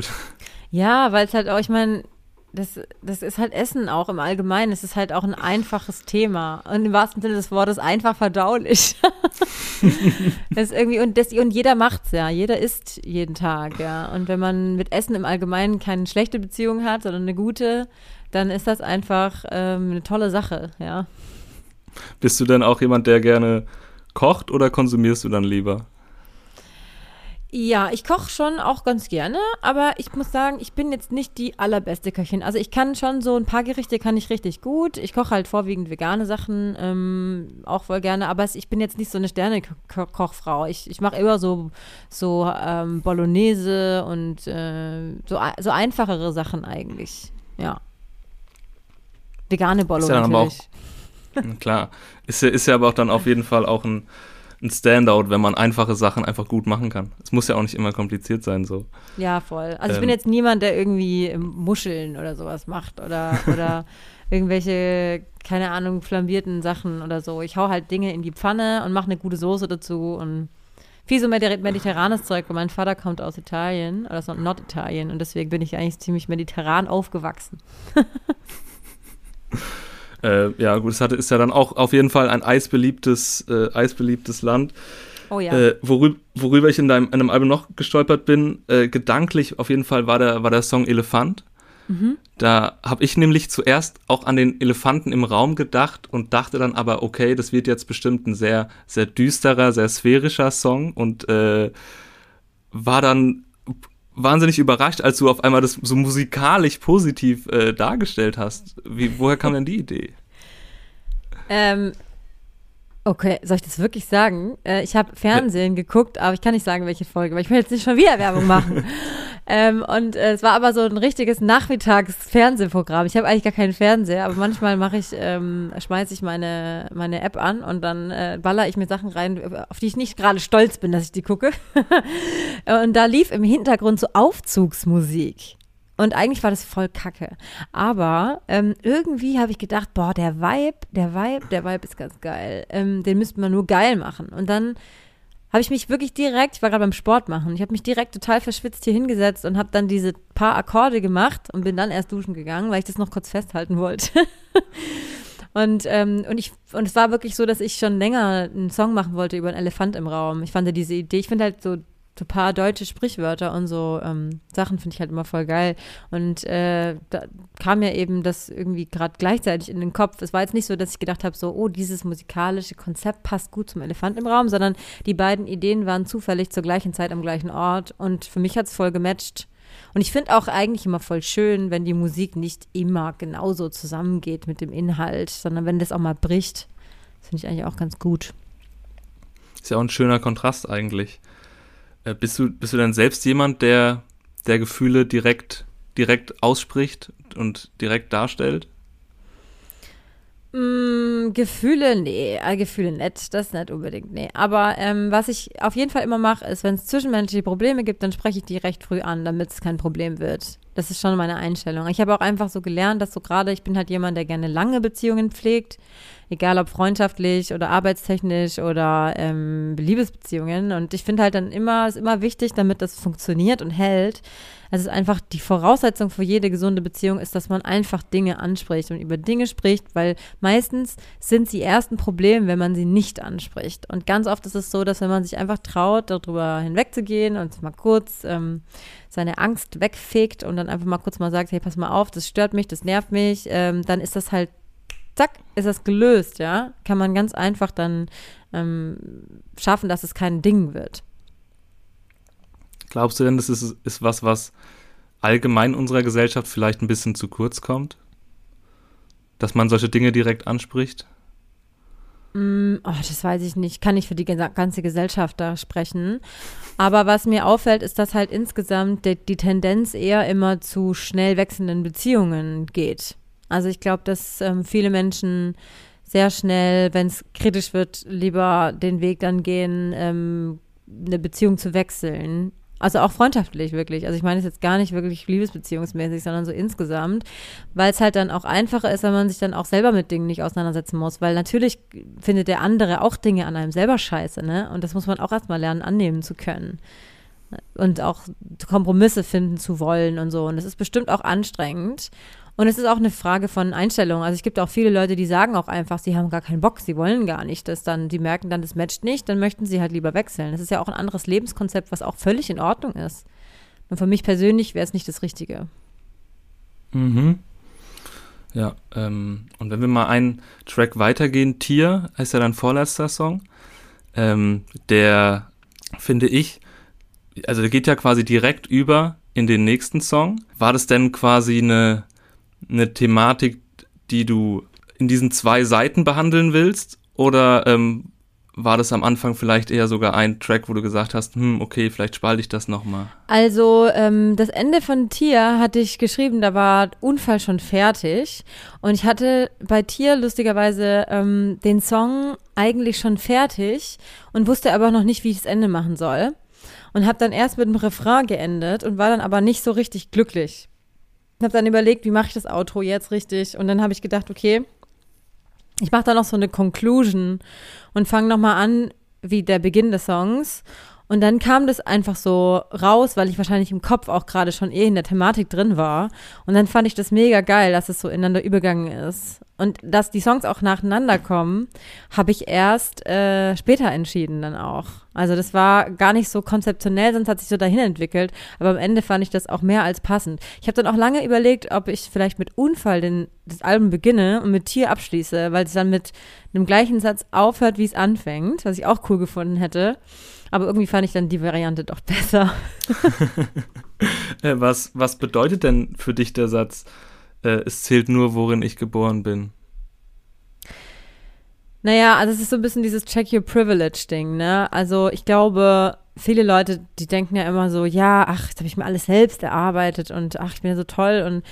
Ja, weil es halt auch, ich meine, das, das ist halt Essen auch im Allgemeinen. Es ist halt auch ein einfaches Thema. Und im wahrsten Sinne des Wortes einfach verdaulich. das irgendwie, und, das, und jeder macht's ja. Jeder isst jeden Tag, ja. Und wenn man mit Essen im Allgemeinen keine schlechte Beziehung hat, sondern eine gute, dann ist das einfach ähm, eine tolle Sache, ja. Bist du denn auch jemand, der gerne kocht oder konsumierst du dann lieber? Ja, ich koche schon auch ganz gerne, aber ich muss sagen, ich bin jetzt nicht die allerbeste Köchin. Also ich kann schon so ein paar Gerichte kann ich richtig gut. Ich koche halt vorwiegend vegane Sachen, ähm, auch voll gerne, aber ich bin jetzt nicht so eine Sterne-Kochfrau. Ich, ich mache immer so, so ähm, Bolognese und äh, so, so einfachere Sachen eigentlich. Ja. Vegane Bolognese. natürlich. Auch, klar. Ist, ist ja aber auch dann auf jeden Fall auch ein ein Standout, wenn man einfache Sachen einfach gut machen kann. Es muss ja auch nicht immer kompliziert sein, so. Ja, voll. Also ähm, ich bin ähm. jetzt niemand, der irgendwie Muscheln oder sowas macht oder, oder irgendwelche, keine Ahnung, flambierten Sachen oder so. Ich hau halt Dinge in die Pfanne und mache eine gute Soße dazu und viel so mediterranes Zeug, weil mein Vater kommt aus Italien oder aus Norditalien und deswegen bin ich eigentlich ziemlich mediterran aufgewachsen. Äh, ja, gut, es hatte, ist ja dann auch auf jeden Fall ein eisbeliebtes, äh, eisbeliebtes Land. Oh ja. Äh, worüber, worüber ich in deinem, in einem Album noch gestolpert bin, äh, gedanklich auf jeden Fall war der, war der Song Elefant. Mhm. Da habe ich nämlich zuerst auch an den Elefanten im Raum gedacht und dachte dann aber, okay, das wird jetzt bestimmt ein sehr, sehr düsterer, sehr sphärischer Song und äh, war dann wahnsinnig überrascht, als du auf einmal das so musikalisch positiv äh, dargestellt hast. Wie, woher kam denn die Idee? Ähm, okay, soll ich das wirklich sagen? Äh, ich habe Fernsehen geguckt, aber ich kann nicht sagen, welche Folge, weil ich will jetzt nicht schon wieder Werbung machen. ähm, und äh, es war aber so ein richtiges Nachmittags-Fernsehprogramm. Ich habe eigentlich gar keinen Fernseher, aber manchmal mache ich, ähm, schmeiße ich meine, meine App an und dann äh, baller ich mir Sachen rein, auf die ich nicht gerade stolz bin, dass ich die gucke. und da lief im Hintergrund so Aufzugsmusik. Und eigentlich war das voll kacke. Aber ähm, irgendwie habe ich gedacht, boah, der Vibe, der Vibe, der Vibe ist ganz geil. Ähm, den müsste man nur geil machen. Und dann habe ich mich wirklich direkt, ich war gerade beim Sport machen, ich habe mich direkt total verschwitzt hier hingesetzt und habe dann diese paar Akkorde gemacht und bin dann erst duschen gegangen, weil ich das noch kurz festhalten wollte. und, ähm, und, ich, und es war wirklich so, dass ich schon länger einen Song machen wollte über einen Elefant im Raum. Ich fand diese Idee, ich finde halt so so ein paar deutsche Sprichwörter und so ähm, Sachen finde ich halt immer voll geil. Und äh, da kam ja eben das irgendwie gerade gleichzeitig in den Kopf. Es war jetzt nicht so, dass ich gedacht habe, so, oh, dieses musikalische Konzept passt gut zum Elefant im Raum, sondern die beiden Ideen waren zufällig zur gleichen Zeit am gleichen Ort. Und für mich hat es voll gematcht. Und ich finde auch eigentlich immer voll schön, wenn die Musik nicht immer genauso zusammengeht mit dem Inhalt, sondern wenn das auch mal bricht. Das finde ich eigentlich auch ganz gut. Ist ja auch ein schöner Kontrast eigentlich. Äh, bist du, bist du dann selbst jemand, der, der Gefühle direkt, direkt ausspricht und direkt darstellt? Mm, Gefühle, nee, äh, Gefühle nett, das nicht unbedingt, nee. Aber ähm, was ich auf jeden Fall immer mache, ist, wenn es zwischenmenschliche Probleme gibt, dann spreche ich die recht früh an, damit es kein Problem wird. Das ist schon meine Einstellung. Ich habe auch einfach so gelernt, dass so gerade, ich bin halt jemand, der gerne lange Beziehungen pflegt egal ob freundschaftlich oder arbeitstechnisch oder ähm, Liebesbeziehungen. Und ich finde halt dann immer, ist immer wichtig, damit das funktioniert und hält. Es ist einfach die Voraussetzung für jede gesunde Beziehung ist, dass man einfach Dinge anspricht und über Dinge spricht, weil meistens sind sie erst ein Problem, wenn man sie nicht anspricht. Und ganz oft ist es so, dass wenn man sich einfach traut, darüber hinwegzugehen und mal kurz ähm, seine Angst wegfegt und dann einfach mal kurz mal sagt, hey, pass mal auf, das stört mich, das nervt mich, ähm, dann ist das halt zack, ist das gelöst, ja. Kann man ganz einfach dann ähm, schaffen, dass es kein Ding wird. Glaubst du denn, das ist, ist was, was allgemein unserer Gesellschaft vielleicht ein bisschen zu kurz kommt? Dass man solche Dinge direkt anspricht? Mm, oh, das weiß ich nicht. Kann ich für die ganze Gesellschaft da sprechen. Aber was mir auffällt, ist, dass halt insgesamt die, die Tendenz eher immer zu schnell wechselnden Beziehungen geht. Also ich glaube, dass ähm, viele Menschen sehr schnell, wenn es kritisch wird, lieber den Weg dann gehen, ähm, eine Beziehung zu wechseln. Also auch freundschaftlich wirklich. Also ich meine es jetzt gar nicht wirklich liebesbeziehungsmäßig, sondern so insgesamt, weil es halt dann auch einfacher ist, wenn man sich dann auch selber mit Dingen nicht auseinandersetzen muss. Weil natürlich findet der andere auch Dinge an einem selber scheiße, ne? Und das muss man auch erstmal lernen, annehmen zu können. Und auch Kompromisse finden zu wollen und so. Und das ist bestimmt auch anstrengend. Und es ist auch eine Frage von Einstellung. Also es gibt auch viele Leute, die sagen auch einfach, sie haben gar keinen Bock, sie wollen gar nicht, dass dann, die merken dann, das matcht nicht, dann möchten sie halt lieber wechseln. Das ist ja auch ein anderes Lebenskonzept, was auch völlig in Ordnung ist. Und für mich persönlich wäre es nicht das Richtige. Mhm. Ja, ähm, und wenn wir mal einen Track weitergehen, Tier heißt ja dein vorletzter Song, ähm, der, finde ich, also der geht ja quasi direkt über in den nächsten Song. War das denn quasi eine eine Thematik, die du in diesen zwei Seiten behandeln willst? Oder ähm, war das am Anfang vielleicht eher sogar ein Track, wo du gesagt hast, hm, okay, vielleicht spalte ich das nochmal? Also, ähm, das Ende von Tier hatte ich geschrieben, da war Unfall schon fertig. Und ich hatte bei Tier lustigerweise ähm, den Song eigentlich schon fertig und wusste aber noch nicht, wie ich das Ende machen soll. Und habe dann erst mit dem Refrain geendet und war dann aber nicht so richtig glücklich habe dann überlegt, wie mache ich das Outro jetzt richtig? Und dann habe ich gedacht, okay, ich mache da noch so eine Conclusion und fange nochmal an, wie der Beginn des Songs. Und dann kam das einfach so raus, weil ich wahrscheinlich im Kopf auch gerade schon eh in der Thematik drin war. Und dann fand ich das mega geil, dass es so ineinander übergangen ist. Und dass die Songs auch nacheinander kommen, habe ich erst äh, später entschieden dann auch. Also das war gar nicht so konzeptionell, sonst hat sich so dahin entwickelt. Aber am Ende fand ich das auch mehr als passend. Ich habe dann auch lange überlegt, ob ich vielleicht mit Unfall den, das Album beginne und mit Tier abschließe, weil es dann mit einem gleichen Satz aufhört, wie es anfängt, was ich auch cool gefunden hätte. Aber irgendwie fand ich dann die Variante doch besser. Äh, was, was bedeutet denn für dich der Satz, äh, es zählt nur, worin ich geboren bin? Naja, also es ist so ein bisschen dieses Check Your Privilege-Ding, ne? Also ich glaube, viele Leute, die denken ja immer so, ja, ach, jetzt habe ich mir alles selbst erarbeitet und ach, ich bin ja so toll und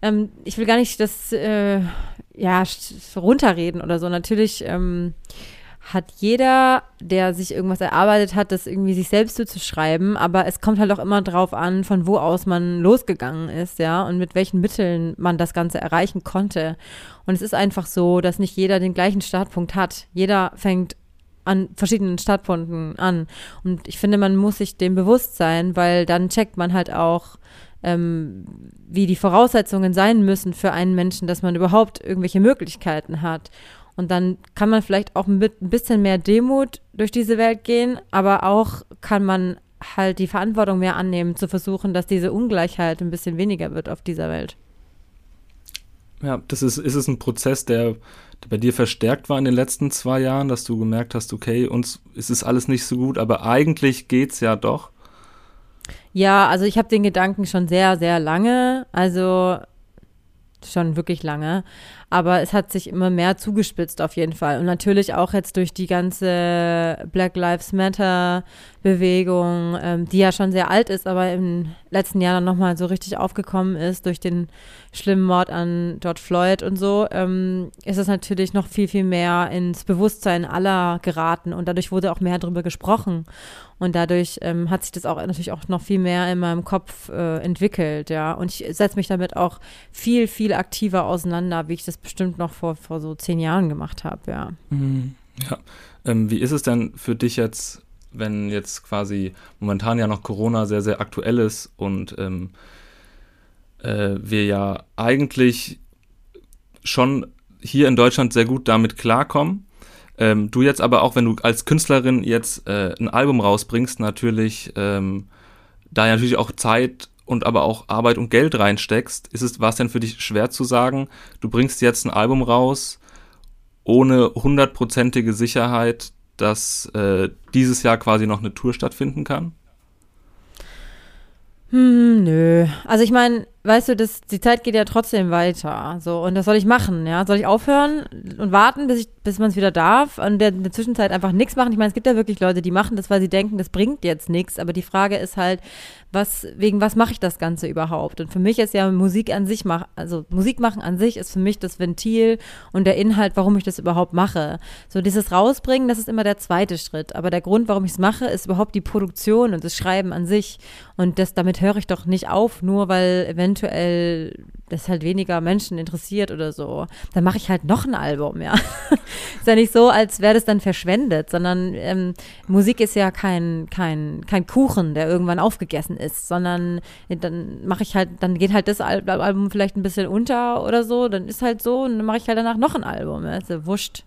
ähm, ich will gar nicht das, äh, ja, runterreden oder so. Natürlich ähm, hat jeder, der sich irgendwas erarbeitet hat, das irgendwie sich selbst zuzuschreiben, aber es kommt halt auch immer drauf an, von wo aus man losgegangen ist, ja, und mit welchen Mitteln man das Ganze erreichen konnte. Und es ist einfach so, dass nicht jeder den gleichen Startpunkt hat. Jeder fängt an verschiedenen Startpunkten an. Und ich finde, man muss sich dem bewusst sein, weil dann checkt man halt auch, ähm, wie die Voraussetzungen sein müssen für einen Menschen, dass man überhaupt irgendwelche Möglichkeiten hat. Und dann kann man vielleicht auch mit ein bisschen mehr Demut durch diese Welt gehen, aber auch kann man halt die Verantwortung mehr annehmen, zu versuchen, dass diese Ungleichheit ein bisschen weniger wird auf dieser Welt. Ja, das ist, ist es ein Prozess, der, der bei dir verstärkt war in den letzten zwei Jahren, dass du gemerkt hast, okay, uns ist es alles nicht so gut, aber eigentlich geht es ja doch. Ja, also ich habe den Gedanken schon sehr, sehr lange, also schon wirklich lange. Aber es hat sich immer mehr zugespitzt auf jeden Fall. Und natürlich auch jetzt durch die ganze Black Lives Matter Bewegung, ähm, die ja schon sehr alt ist, aber im letzten Jahr dann nochmal so richtig aufgekommen ist durch den schlimmen Mord an George Floyd und so, ähm, ist es natürlich noch viel, viel mehr ins Bewusstsein aller geraten und dadurch wurde auch mehr darüber gesprochen. Und dadurch ähm, hat sich das auch natürlich auch noch viel mehr in meinem Kopf äh, entwickelt, ja. Und ich setze mich damit auch viel, viel aktiver auseinander, wie ich das bestimmt noch vor, vor so zehn Jahren gemacht habe, ja. Mhm. Ja. Ähm, wie ist es denn für dich jetzt, wenn jetzt quasi momentan ja noch Corona sehr, sehr aktuell ist und ähm, äh, wir ja eigentlich schon hier in Deutschland sehr gut damit klarkommen. Ähm, du jetzt aber auch, wenn du als Künstlerin jetzt äh, ein Album rausbringst, natürlich ähm, da natürlich auch Zeit und aber auch Arbeit und Geld reinsteckst, ist es, war es denn für dich schwer zu sagen, du bringst jetzt ein Album raus ohne hundertprozentige Sicherheit, dass äh, dieses Jahr quasi noch eine Tour stattfinden kann? Hm, nö. Also ich meine, weißt du, das, die Zeit geht ja trotzdem weiter. So, und das soll ich machen, ja? Soll ich aufhören und warten, bis, bis man es wieder darf und in der Zwischenzeit einfach nichts machen? Ich meine, es gibt ja wirklich Leute, die machen das, weil sie denken, das bringt jetzt nichts. Aber die Frage ist halt, was, wegen was mache ich das Ganze überhaupt? Und für mich ist ja Musik an sich, mach, also Musik machen an sich ist für mich das Ventil und der Inhalt, warum ich das überhaupt mache. So dieses Rausbringen, das ist immer der zweite Schritt. Aber der Grund, warum ich es mache, ist überhaupt die Produktion und das Schreiben an sich. Und das, damit höre ich doch nicht auf, nur weil eventuell das halt weniger Menschen interessiert oder so. Dann mache ich halt noch ein Album, ja. ist ja nicht so, als wäre das dann verschwendet, sondern ähm, Musik ist ja kein, kein, kein Kuchen, der irgendwann aufgegessen ist, sondern dann mache ich halt, dann geht halt das Album vielleicht ein bisschen unter oder so, dann ist halt so und dann mache ich halt danach noch ein Album. Also wurscht.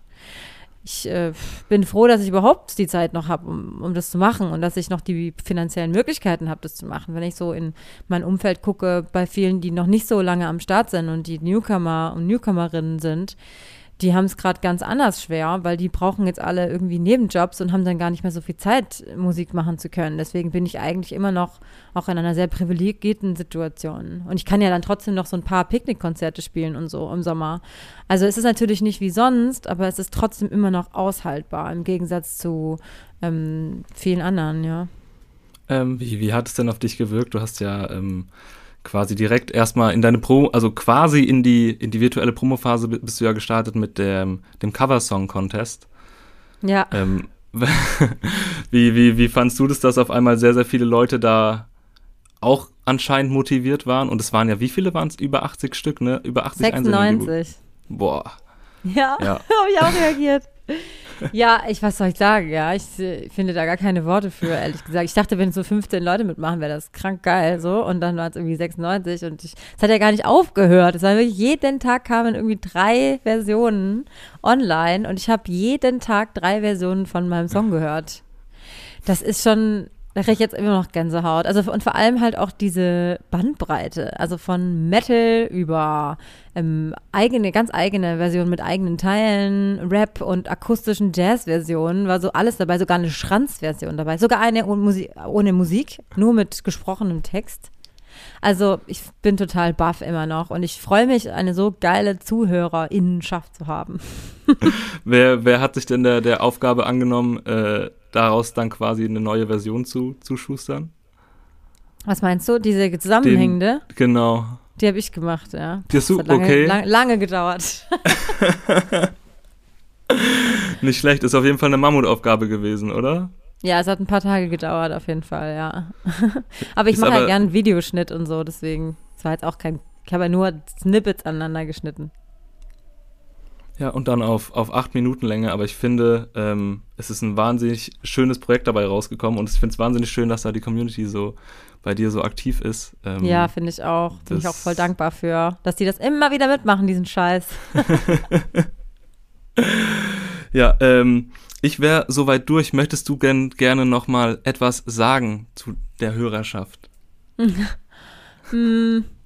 Ich äh, bin froh, dass ich überhaupt die Zeit noch habe, um, um das zu machen und dass ich noch die finanziellen Möglichkeiten habe, das zu machen. Wenn ich so in mein Umfeld gucke, bei vielen, die noch nicht so lange am Start sind und die Newcomer und Newcomerinnen sind, die haben es gerade ganz anders schwer, weil die brauchen jetzt alle irgendwie Nebenjobs und haben dann gar nicht mehr so viel Zeit, Musik machen zu können. Deswegen bin ich eigentlich immer noch auch in einer sehr privilegierten Situation. Und ich kann ja dann trotzdem noch so ein paar Picknickkonzerte spielen und so im Sommer. Also es ist natürlich nicht wie sonst, aber es ist trotzdem immer noch aushaltbar im Gegensatz zu ähm, vielen anderen, ja. Ähm, wie, wie hat es denn auf dich gewirkt? Du hast ja ähm quasi direkt erstmal in deine Pro, also quasi in die, in die virtuelle Promophase bist du ja gestartet mit dem, dem Cover-Song-Contest. Ja. Ähm, wie, wie, wie fandst du das, dass auf einmal sehr, sehr viele Leute da auch anscheinend motiviert waren? Und es waren ja, wie viele waren es? Über 80 Stück, ne? Über 80 96. Boah. Ja, ja. habe ich auch reagiert. Ja, ich, was soll ich sagen? Ja, ich äh, finde da gar keine Worte für, ehrlich gesagt. Ich dachte, wenn so 15 Leute mitmachen, wäre das krank geil, so. Und dann war es irgendwie 96 und es hat ja gar nicht aufgehört. Es war wirklich, jeden Tag kamen irgendwie drei Versionen online und ich habe jeden Tag drei Versionen von meinem Song gehört. Das ist schon, da kriege ich jetzt immer noch Gänsehaut. Also und vor allem halt auch diese Bandbreite. Also von Metal über ähm, eigene, ganz eigene Versionen mit eigenen Teilen, Rap und akustischen Jazz-Versionen, war so alles dabei, sogar eine Schranz-Version dabei. Sogar eine ohne Musik, ohne Musik, nur mit gesprochenem Text. Also ich bin total baff immer noch und ich freue mich, eine so geile Zuhörerinnenschaft zu haben. wer, wer hat sich denn der, der Aufgabe angenommen, äh, daraus dann quasi eine neue Version zu, zu schustern? Was meinst du? Diese zusammenhängende? Den, genau. Die habe ich gemacht, ja. Die hast du, das hat lange, okay. lang, lange gedauert. Nicht schlecht, ist auf jeden Fall eine Mammutaufgabe gewesen, oder? Ja, es hat ein paar Tage gedauert, auf jeden Fall, ja. aber ich mache ja gern Videoschnitt und so, deswegen, es war jetzt auch kein, ich habe ja nur Snippets aneinander geschnitten. Ja, und dann auf, auf acht Minuten Länge, aber ich finde, ähm, es ist ein wahnsinnig schönes Projekt dabei rausgekommen und ich finde es wahnsinnig schön, dass da die Community so bei dir so aktiv ist. Ähm, ja, finde ich auch. Bin ich auch voll dankbar für, dass die das immer wieder mitmachen, diesen Scheiß. ja, ähm, ich wäre soweit durch. Möchtest du gern, gerne noch mal etwas sagen zu der Hörerschaft? hm,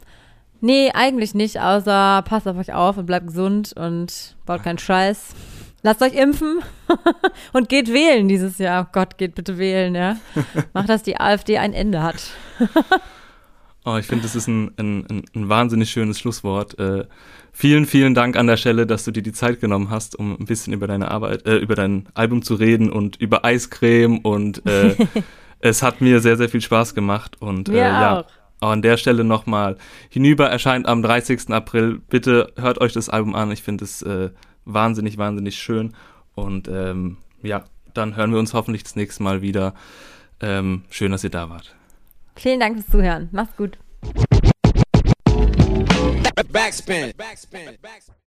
Nee, eigentlich nicht, außer passt auf euch auf und bleibt gesund und baut keinen Scheiß. Lasst euch impfen und geht wählen dieses Jahr. Oh Gott, geht bitte wählen, ja. Macht, dass die AfD ein Ende hat. oh, ich finde, das ist ein, ein, ein, wahnsinnig schönes Schlusswort. Äh, vielen, vielen Dank an der Stelle, dass du dir die Zeit genommen hast, um ein bisschen über deine Arbeit, äh, über dein Album zu reden und über Eiscreme und äh, es hat mir sehr, sehr viel Spaß gemacht und mir ja. Auch. Auch an der Stelle nochmal. Hinüber erscheint am 30. April. Bitte hört euch das Album an. Ich finde es äh, wahnsinnig, wahnsinnig schön. Und ähm, ja, dann hören wir uns hoffentlich das nächste Mal wieder. Ähm, schön, dass ihr da wart. Vielen Dank fürs Zuhören. Macht's gut. Backspin. Backspin. Backspin.